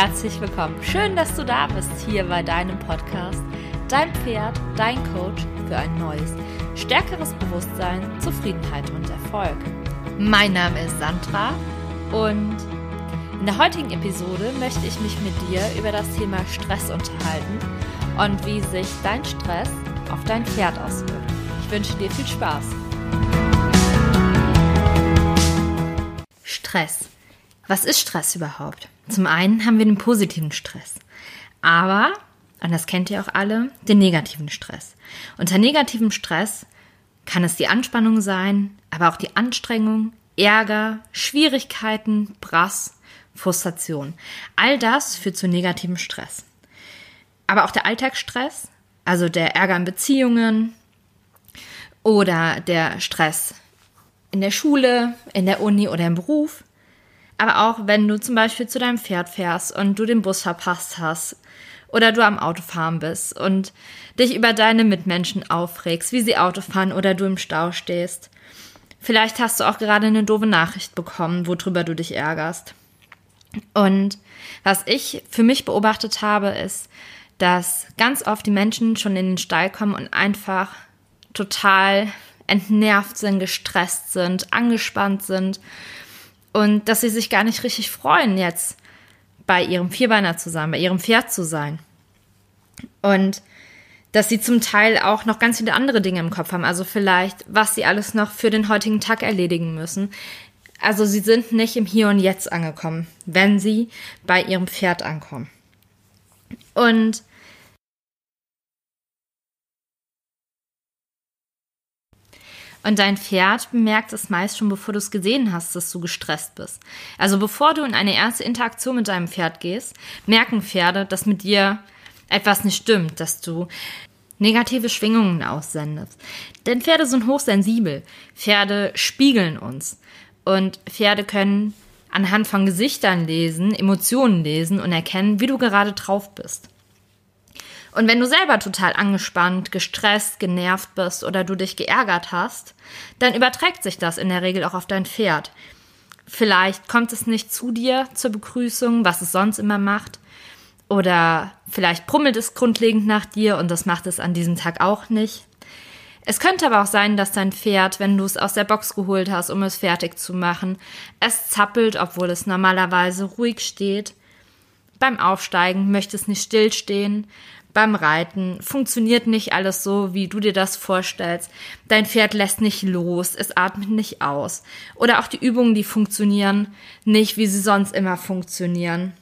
Herzlich willkommen. Schön, dass du da bist hier bei deinem Podcast. Dein Pferd, dein Coach für ein neues, stärkeres Bewusstsein, Zufriedenheit und Erfolg. Mein Name ist Sandra und in der heutigen Episode möchte ich mich mit dir über das Thema Stress unterhalten und wie sich dein Stress auf dein Pferd auswirkt. Ich wünsche dir viel Spaß. Stress. Was ist Stress überhaupt? Zum einen haben wir den positiven Stress, aber, und das kennt ihr auch alle, den negativen Stress. Unter negativem Stress kann es die Anspannung sein, aber auch die Anstrengung, Ärger, Schwierigkeiten, Brass, Frustration. All das führt zu negativem Stress. Aber auch der Alltagsstress, also der Ärger in Beziehungen oder der Stress in der Schule, in der Uni oder im Beruf, aber auch wenn du zum Beispiel zu deinem Pferd fährst und du den Bus verpasst hast oder du am Autofahren bist und dich über deine Mitmenschen aufregst, wie sie Auto fahren oder du im Stau stehst. Vielleicht hast du auch gerade eine doofe Nachricht bekommen, worüber du dich ärgerst. Und was ich für mich beobachtet habe, ist, dass ganz oft die Menschen schon in den Stall kommen und einfach total entnervt sind, gestresst sind, angespannt sind und dass sie sich gar nicht richtig freuen, jetzt bei ihrem Vierbeiner zu sein, bei ihrem Pferd zu sein. Und dass sie zum Teil auch noch ganz viele andere Dinge im Kopf haben. Also vielleicht, was sie alles noch für den heutigen Tag erledigen müssen. Also sie sind nicht im Hier und Jetzt angekommen, wenn sie bei ihrem Pferd ankommen. Und Und dein Pferd bemerkt es meist schon, bevor du es gesehen hast, dass du gestresst bist. Also bevor du in eine erste Interaktion mit deinem Pferd gehst, merken Pferde, dass mit dir etwas nicht stimmt, dass du negative Schwingungen aussendest. Denn Pferde sind hochsensibel. Pferde spiegeln uns. Und Pferde können anhand von Gesichtern lesen, Emotionen lesen und erkennen, wie du gerade drauf bist. Und wenn du selber total angespannt, gestresst, genervt bist oder du dich geärgert hast, dann überträgt sich das in der Regel auch auf dein Pferd. Vielleicht kommt es nicht zu dir zur Begrüßung, was es sonst immer macht. Oder vielleicht brummelt es grundlegend nach dir und das macht es an diesem Tag auch nicht. Es könnte aber auch sein, dass dein Pferd, wenn du es aus der Box geholt hast, um es fertig zu machen, es zappelt, obwohl es normalerweise ruhig steht. Beim Aufsteigen möchte es nicht stillstehen beim Reiten funktioniert nicht alles so, wie du dir das vorstellst. Dein Pferd lässt nicht los, es atmet nicht aus. Oder auch die Übungen, die funktionieren nicht, wie sie sonst immer funktionieren.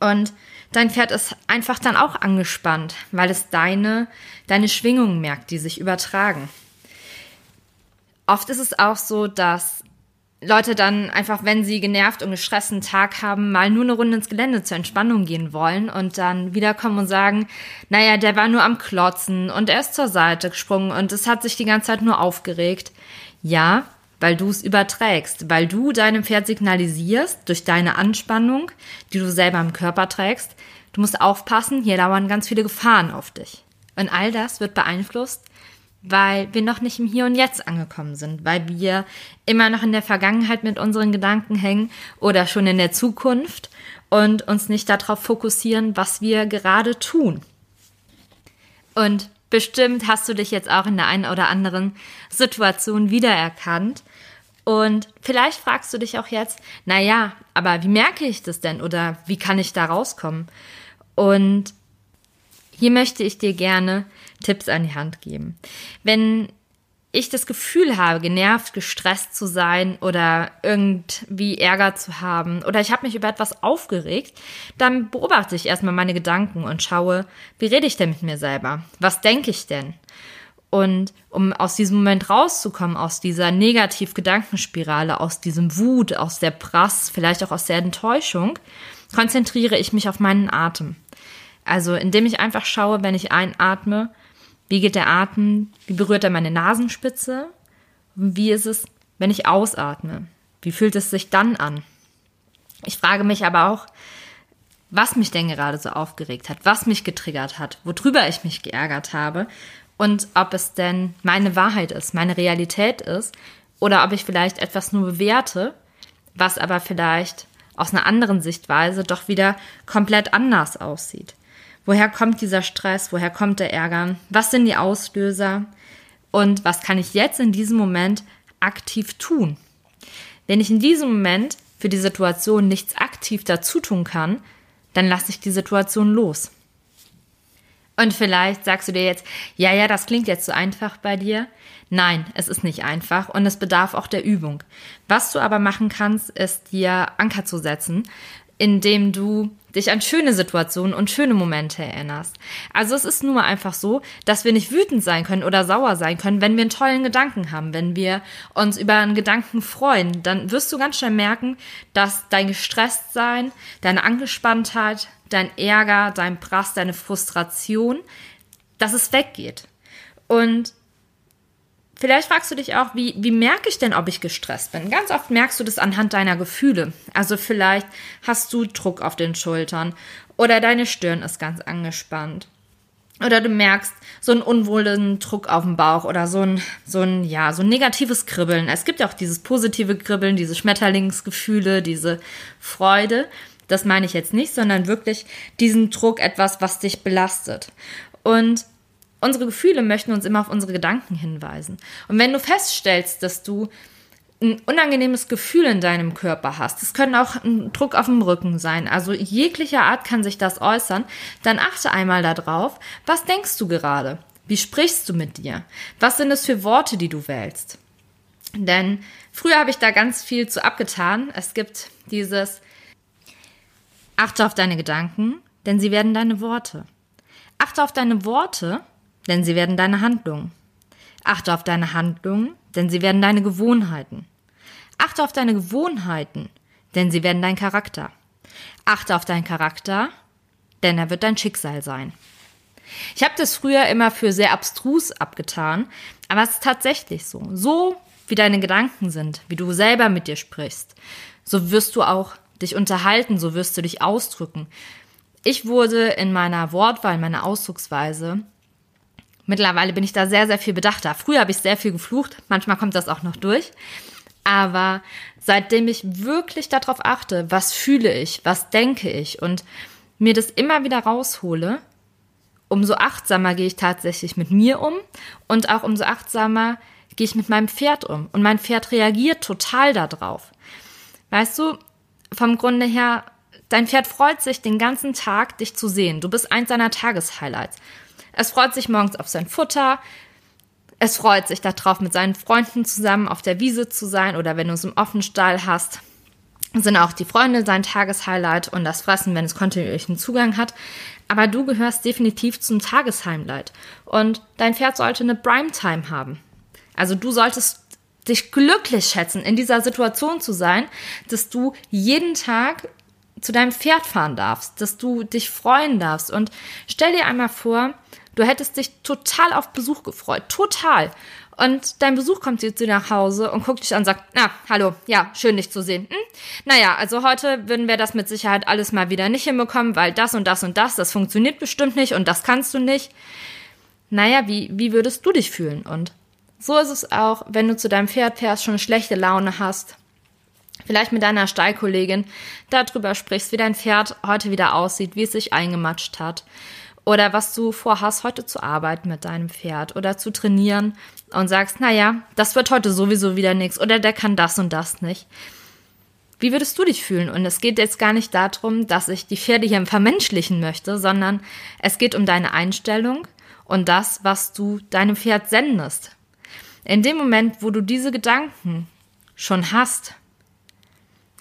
Und dein Pferd ist einfach dann auch angespannt, weil es deine, deine Schwingungen merkt, die sich übertragen. Oft ist es auch so, dass Leute dann einfach, wenn sie genervt und gestressten Tag haben, mal nur eine Runde ins Gelände zur Entspannung gehen wollen und dann wiederkommen und sagen, naja, der war nur am Klotzen und er ist zur Seite gesprungen und es hat sich die ganze Zeit nur aufgeregt. Ja, weil du es überträgst, weil du deinem Pferd signalisierst durch deine Anspannung, die du selber im Körper trägst, du musst aufpassen, hier lauern ganz viele Gefahren auf dich. Und all das wird beeinflusst weil wir noch nicht im Hier und Jetzt angekommen sind, weil wir immer noch in der Vergangenheit mit unseren Gedanken hängen oder schon in der Zukunft und uns nicht darauf fokussieren, was wir gerade tun. Und bestimmt hast du dich jetzt auch in der einen oder anderen Situation wiedererkannt. Und vielleicht fragst du dich auch jetzt, na ja, aber wie merke ich das denn oder wie kann ich da rauskommen? Und hier möchte ich dir gerne Tipps an die Hand geben. Wenn ich das Gefühl habe, genervt, gestresst zu sein oder irgendwie Ärger zu haben oder ich habe mich über etwas aufgeregt, dann beobachte ich erstmal meine Gedanken und schaue, wie rede ich denn mit mir selber? Was denke ich denn? Und um aus diesem Moment rauszukommen, aus dieser Negativ-Gedankenspirale, aus diesem Wut, aus der Prass, vielleicht auch aus der Enttäuschung, konzentriere ich mich auf meinen Atem. Also indem ich einfach schaue, wenn ich einatme, wie geht der Atem, wie berührt er meine Nasenspitze? Und wie ist es, wenn ich ausatme? Wie fühlt es sich dann an? Ich frage mich aber auch, was mich denn gerade so aufgeregt hat, was mich getriggert hat, worüber ich mich geärgert habe und ob es denn meine Wahrheit ist, meine Realität ist oder ob ich vielleicht etwas nur bewerte, was aber vielleicht aus einer anderen Sichtweise doch wieder komplett anders aussieht. Woher kommt dieser Stress? Woher kommt der Ärger? Was sind die Auslöser? Und was kann ich jetzt in diesem Moment aktiv tun? Wenn ich in diesem Moment für die Situation nichts aktiv dazu tun kann, dann lasse ich die Situation los. Und vielleicht sagst du dir jetzt, ja, ja, das klingt jetzt so einfach bei dir. Nein, es ist nicht einfach und es bedarf auch der Übung. Was du aber machen kannst, ist dir Anker zu setzen, indem du dich an schöne Situationen und schöne Momente erinnerst. Also es ist nur einfach so, dass wir nicht wütend sein können oder sauer sein können, wenn wir einen tollen Gedanken haben, wenn wir uns über einen Gedanken freuen, dann wirst du ganz schnell merken, dass dein Gestresstsein, deine Angespanntheit, dein Ärger, dein Prass, deine Frustration, dass es weggeht. Und Vielleicht fragst du dich auch, wie, wie merke ich denn, ob ich gestresst bin? Ganz oft merkst du das anhand deiner Gefühle. Also vielleicht hast du Druck auf den Schultern oder deine Stirn ist ganz angespannt. Oder du merkst so einen unwohlen Druck auf dem Bauch oder so ein, so ein, ja, so ein negatives Kribbeln. Es gibt ja auch dieses positive Kribbeln, diese Schmetterlingsgefühle, diese Freude. Das meine ich jetzt nicht, sondern wirklich diesen Druck, etwas, was dich belastet. Und unsere Gefühle möchten uns immer auf unsere Gedanken hinweisen. Und wenn du feststellst, dass du ein unangenehmes Gefühl in deinem Körper hast, es können auch ein Druck auf dem Rücken sein, also jeglicher Art kann sich das äußern, dann achte einmal darauf, was denkst du gerade? Wie sprichst du mit dir? Was sind es für Worte, die du wählst? Denn früher habe ich da ganz viel zu abgetan. Es gibt dieses Achte auf deine Gedanken, denn sie werden deine Worte. Achte auf deine Worte, denn sie werden deine Handlungen. Achte auf deine Handlungen, denn sie werden deine Gewohnheiten. Achte auf deine Gewohnheiten, denn sie werden dein Charakter. Achte auf deinen Charakter, denn er wird dein Schicksal sein. Ich habe das früher immer für sehr abstrus abgetan, aber es ist tatsächlich so. So wie deine Gedanken sind, wie du selber mit dir sprichst, so wirst du auch dich unterhalten, so wirst du dich ausdrücken. Ich wurde in meiner Wortwahl, meiner Ausdrucksweise Mittlerweile bin ich da sehr, sehr viel bedachter. Früher habe ich sehr viel geflucht, manchmal kommt das auch noch durch. Aber seitdem ich wirklich darauf achte, was fühle ich, was denke ich und mir das immer wieder raushole, umso achtsamer gehe ich tatsächlich mit mir um und auch umso achtsamer gehe ich mit meinem Pferd um. Und mein Pferd reagiert total darauf. Weißt du, vom Grunde her, dein Pferd freut sich den ganzen Tag, dich zu sehen. Du bist eins seiner Tageshighlights. Es freut sich morgens auf sein Futter. Es freut sich darauf, mit seinen Freunden zusammen auf der Wiese zu sein oder wenn du es im Offenstall hast, sind auch die Freunde sein Tageshighlight und das Fressen, wenn es kontinuierlichen Zugang hat. Aber du gehörst definitiv zum Tageshighlight und dein Pferd sollte eine Primetime haben. Also du solltest dich glücklich schätzen, in dieser Situation zu sein, dass du jeden Tag zu deinem Pferd fahren darfst, dass du dich freuen darfst. Und stell dir einmal vor, Du hättest dich total auf Besuch gefreut. Total. Und dein Besuch kommt jetzt nach Hause und guckt dich an und sagt, na, hallo, ja, schön dich zu sehen. Hm? Naja, also heute würden wir das mit Sicherheit alles mal wieder nicht hinbekommen, weil das und das und das, das funktioniert bestimmt nicht und das kannst du nicht. Naja, wie, wie würdest du dich fühlen? Und so ist es auch, wenn du zu deinem Pferd fährst, schon schlechte Laune hast, vielleicht mit deiner Stallkollegin darüber sprichst, wie dein Pferd heute wieder aussieht, wie es sich eingematscht hat oder was du vorhast, heute zu arbeiten mit deinem Pferd oder zu trainieren und sagst, naja, das wird heute sowieso wieder nichts oder der kann das und das nicht. Wie würdest du dich fühlen? Und es geht jetzt gar nicht darum, dass ich die Pferde hier vermenschlichen möchte, sondern es geht um deine Einstellung und das, was du deinem Pferd sendest. In dem Moment, wo du diese Gedanken schon hast,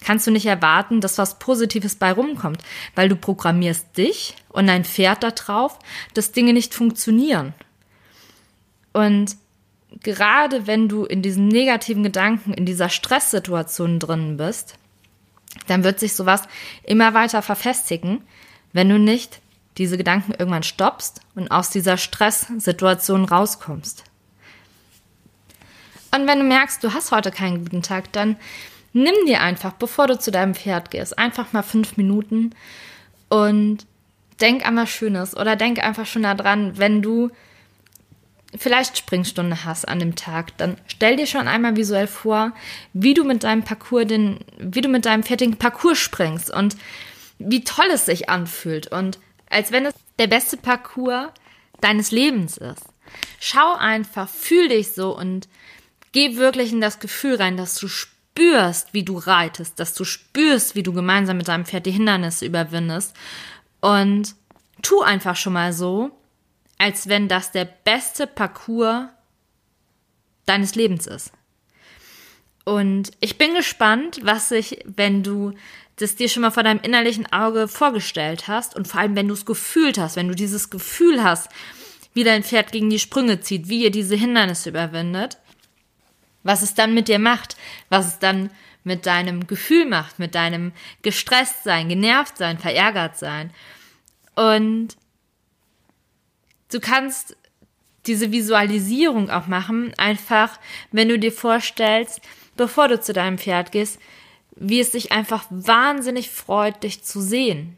kannst du nicht erwarten, dass was Positives bei rumkommt, weil du programmierst dich und dein Pferd darauf, dass Dinge nicht funktionieren. Und gerade wenn du in diesen negativen Gedanken, in dieser Stresssituation drin bist, dann wird sich sowas immer weiter verfestigen, wenn du nicht diese Gedanken irgendwann stoppst und aus dieser Stresssituation rauskommst. Und wenn du merkst, du hast heute keinen guten Tag, dann nimm dir einfach, bevor du zu deinem Pferd gehst, einfach mal fünf Minuten und denk an was Schönes oder denk einfach schon daran, wenn du vielleicht Springstunde hast an dem Tag, dann stell dir schon einmal visuell vor, wie du mit deinem Parcours den, wie du mit deinem fertigen Parcours springst und wie toll es sich anfühlt und als wenn es der beste Parcours deines Lebens ist. Schau einfach, fühl dich so und geh wirklich in das Gefühl rein, dass du spürst, wie du reitest, dass du spürst, wie du gemeinsam mit deinem Pferd die Hindernisse überwindest und tu einfach schon mal so, als wenn das der beste Parcours deines Lebens ist. Und ich bin gespannt, was sich, wenn du das dir schon mal vor deinem innerlichen Auge vorgestellt hast und vor allem, wenn du es gefühlt hast, wenn du dieses Gefühl hast, wie dein Pferd gegen die Sprünge zieht, wie ihr diese Hindernisse überwindet, was es dann mit dir macht, was es dann mit deinem Gefühl macht, mit deinem gestresst sein, genervt sein, verärgert sein. Und du kannst diese Visualisierung auch machen, einfach wenn du dir vorstellst, bevor du zu deinem Pferd gehst, wie es sich einfach wahnsinnig freut, dich zu sehen.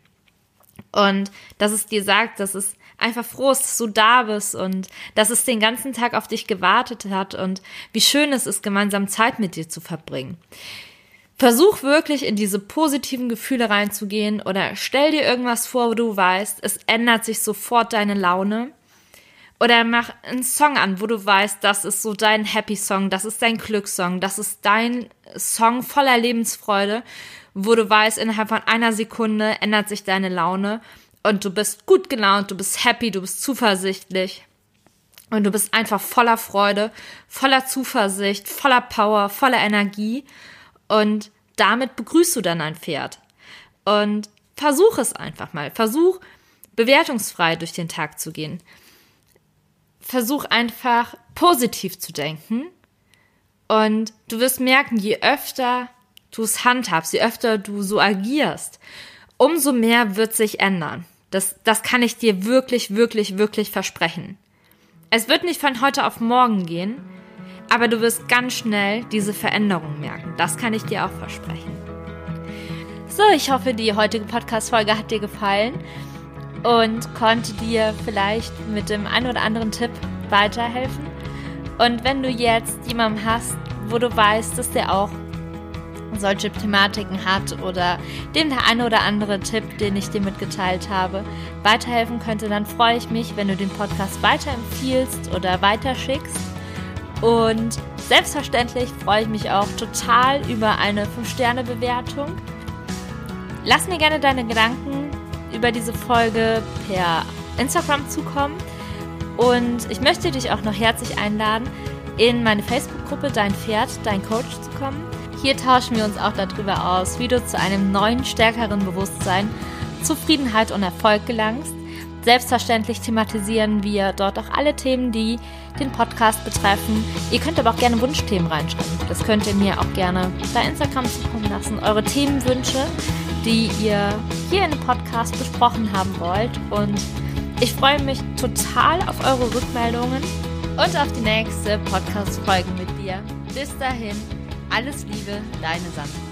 Und dass es dir sagt, dass es einfach froh ist, dass du da bist und dass es den ganzen Tag auf dich gewartet hat und wie schön es ist, gemeinsam Zeit mit dir zu verbringen. Versuch wirklich in diese positiven Gefühle reinzugehen oder stell dir irgendwas vor, wo du weißt, es ändert sich sofort deine Laune oder mach einen Song an, wo du weißt, das ist so dein Happy Song, das ist dein Glückssong, das ist dein Song voller Lebensfreude, wo du weißt, innerhalb von einer Sekunde ändert sich deine Laune und du bist gut gelaunt, du bist happy, du bist zuversichtlich und du bist einfach voller Freude, voller Zuversicht, voller Power, voller Energie und damit begrüßt du dann ein Pferd. Und versuch es einfach mal. Versuch bewertungsfrei durch den Tag zu gehen versuch einfach positiv zu denken. Und du wirst merken, je öfter du es handhabst, je öfter du so agierst, umso mehr wird sich ändern. Das, das kann ich dir wirklich, wirklich, wirklich versprechen. Es wird nicht von heute auf morgen gehen, aber du wirst ganz schnell diese Veränderung merken. Das kann ich dir auch versprechen. So, ich hoffe, die heutige Podcast-Folge hat dir gefallen und konnte dir vielleicht mit dem einen oder anderen Tipp weiterhelfen. Und wenn du jetzt jemanden hast, wo du weißt, dass der auch solche Thematiken hat oder dem der eine oder andere Tipp, den ich dir mitgeteilt habe, weiterhelfen könnte, dann freue ich mich, wenn du den Podcast weiterempfiehlst oder weiterschickst. Und selbstverständlich freue ich mich auch total über eine 5-Sterne-Bewertung. Lass mir gerne deine Gedanken über diese Folge per Instagram zukommen. Und ich möchte dich auch noch herzlich einladen, in meine Facebook-Gruppe Dein Pferd, dein Coach zu kommen. Hier tauschen wir uns auch darüber aus, wie du zu einem neuen, stärkeren Bewusstsein, Zufriedenheit und Erfolg gelangst. Selbstverständlich thematisieren wir dort auch alle Themen, die den Podcast betreffen. Ihr könnt aber auch gerne Wunschthemen reinschreiben. Das könnt ihr mir auch gerne bei Instagram zukommen lassen. Eure Themenwünsche, die ihr hier in dem Podcast besprochen haben wollt. Und ich freue mich total auf eure Rückmeldungen und auf die nächste Podcast-Folge mit dir. Bis dahin, alles Liebe, deine Sandra.